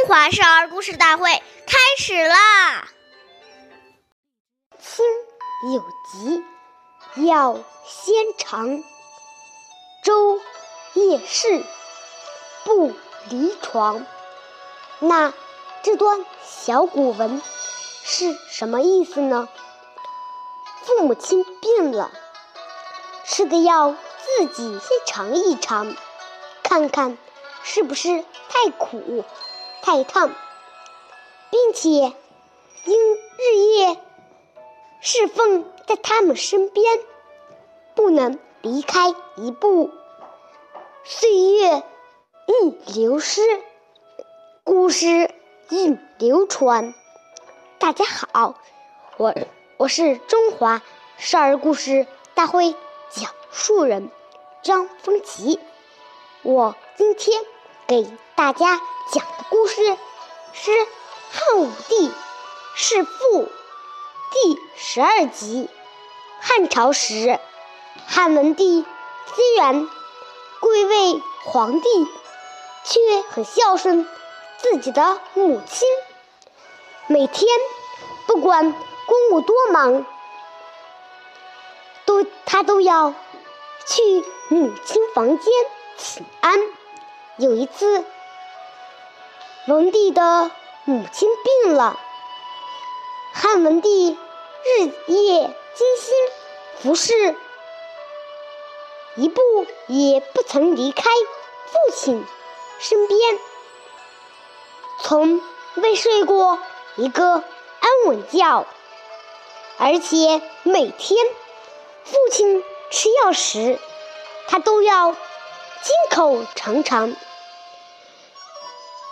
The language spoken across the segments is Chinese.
中华少儿故事大会开始啦！亲有疾，要先尝。周夜逝，不离床。那这段小古文是什么意思呢？父母亲病了，吃的药自己先尝一尝，看看是不是太苦。太烫，并且应日夜侍奉在他们身边，不能离开一步。岁月易流失，故事易流传。大家好，我我是中华少儿故事大会讲述人张丰奇，我今天给大家。讲的故事是汉武帝弑父第十二集。汉朝时，汉文帝虽然贵为皇帝，却很孝顺自己的母亲。每天不管公务多忙，都他都要去母亲房间请安。有一次。文帝的母亲病了，汉文帝日夜精心服侍，一步也不曾离开父亲身边，从未睡过一个安稳觉，而且每天父亲吃药时，他都要亲口尝尝。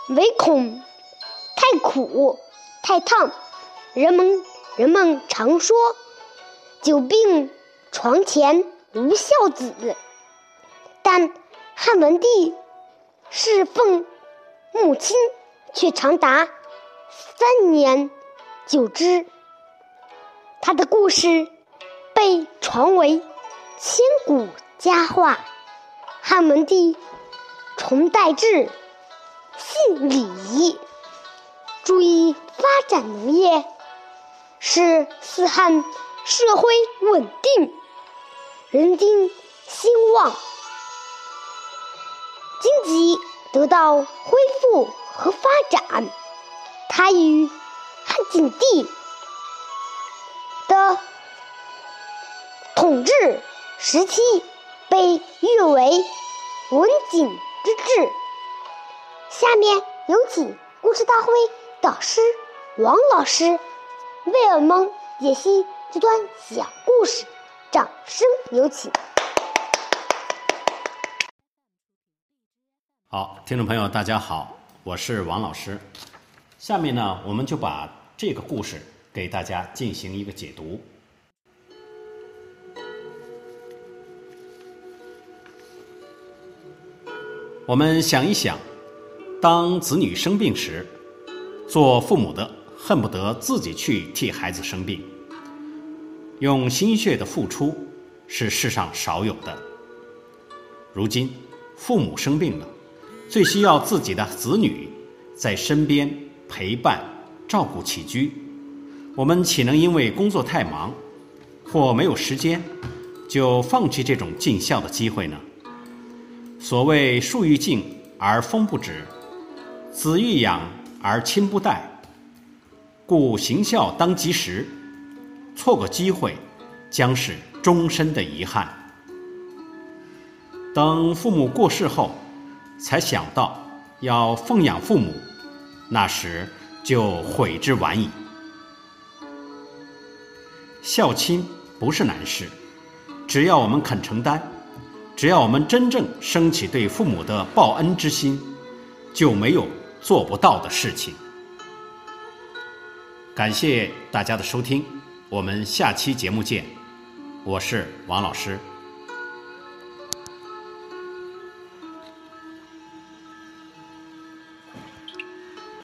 唯恐太苦太烫，人们人们常说“久病床前无孝子”，但汉文帝侍奉母亲却长达三年久之。他的故事被传为千古佳话。汉文帝崇代治。信礼，注意发展农业，使四汉社会稳定，人丁兴旺，经济得到恢复和发展。他与汉景帝的统治时期被誉为文景之治。下面有请故事大会导师王老师为我们解析这段小故事，掌声有请。好，听众朋友，大家好，我是王老师。下面呢，我们就把这个故事给大家进行一个解读。我们想一想。当子女生病时，做父母的恨不得自己去替孩子生病，用心血的付出是世上少有的。如今父母生病了，最需要自己的子女在身边陪伴、照顾起居，我们岂能因为工作太忙或没有时间，就放弃这种尽孝的机会呢？所谓树欲静而风不止。子欲养而亲不待，故行孝当及时，错过机会将是终身的遗憾。等父母过世后，才想到要奉养父母，那时就悔之晚矣。孝亲不是难事，只要我们肯承担，只要我们真正升起对父母的报恩之心，就没有。做不到的事情。感谢大家的收听，我们下期节目见。我是王老师。